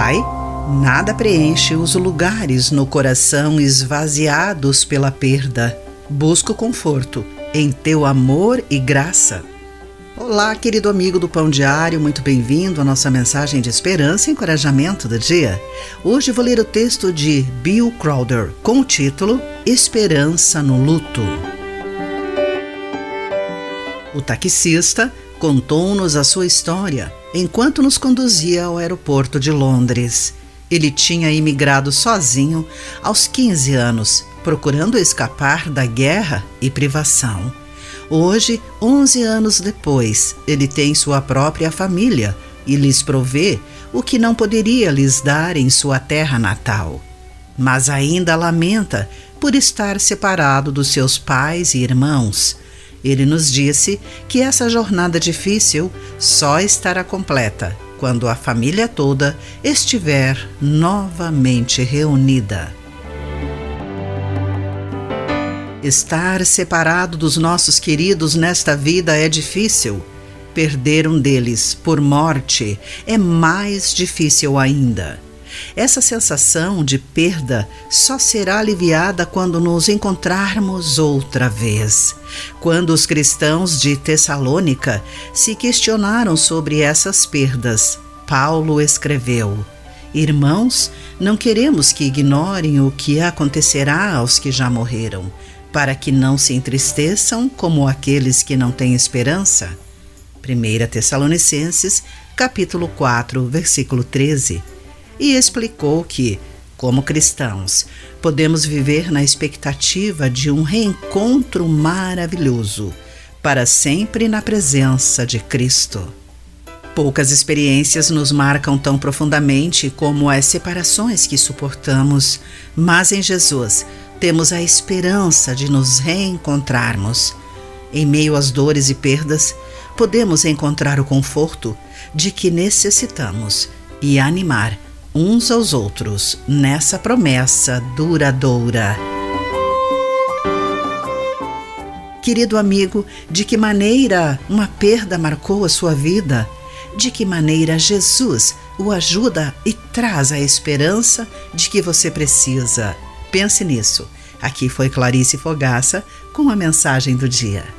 Pai, nada preenche os lugares no coração esvaziados pela perda. Busco conforto em teu amor e graça. Olá, querido amigo do Pão Diário, muito bem-vindo à nossa mensagem de esperança e encorajamento do dia. Hoje vou ler o texto de Bill Crowder com o título Esperança no Luto. O taxista contou-nos a sua história enquanto nos conduzia ao aeroporto de Londres. Ele tinha imigrado sozinho aos 15 anos, procurando escapar da guerra e privação. Hoje, 11 anos depois, ele tem sua própria família e lhes provê o que não poderia lhes dar em sua terra natal. Mas ainda lamenta por estar separado dos seus pais e irmãos ele nos disse que essa jornada difícil só estará completa quando a família toda estiver novamente reunida. Estar separado dos nossos queridos nesta vida é difícil. Perder um deles por morte é mais difícil ainda. Essa sensação de perda só será aliviada quando nos encontrarmos outra vez. Quando os cristãos de Tessalônica se questionaram sobre essas perdas, Paulo escreveu: Irmãos, não queremos que ignorem o que acontecerá aos que já morreram, para que não se entristeçam como aqueles que não têm esperança. 1 Tessalonicenses, capítulo 4, versículo 13 e explicou que, como cristãos, podemos viver na expectativa de um reencontro maravilhoso, para sempre na presença de Cristo. Poucas experiências nos marcam tão profundamente como as separações que suportamos, mas em Jesus temos a esperança de nos reencontrarmos. Em meio às dores e perdas, podemos encontrar o conforto de que necessitamos e animar uns aos outros nessa promessa duradoura. Querido amigo, de que maneira uma perda marcou a sua vida? De que maneira Jesus o ajuda e traz a esperança de que você precisa? Pense nisso. Aqui foi Clarice Fogaça com a mensagem do dia.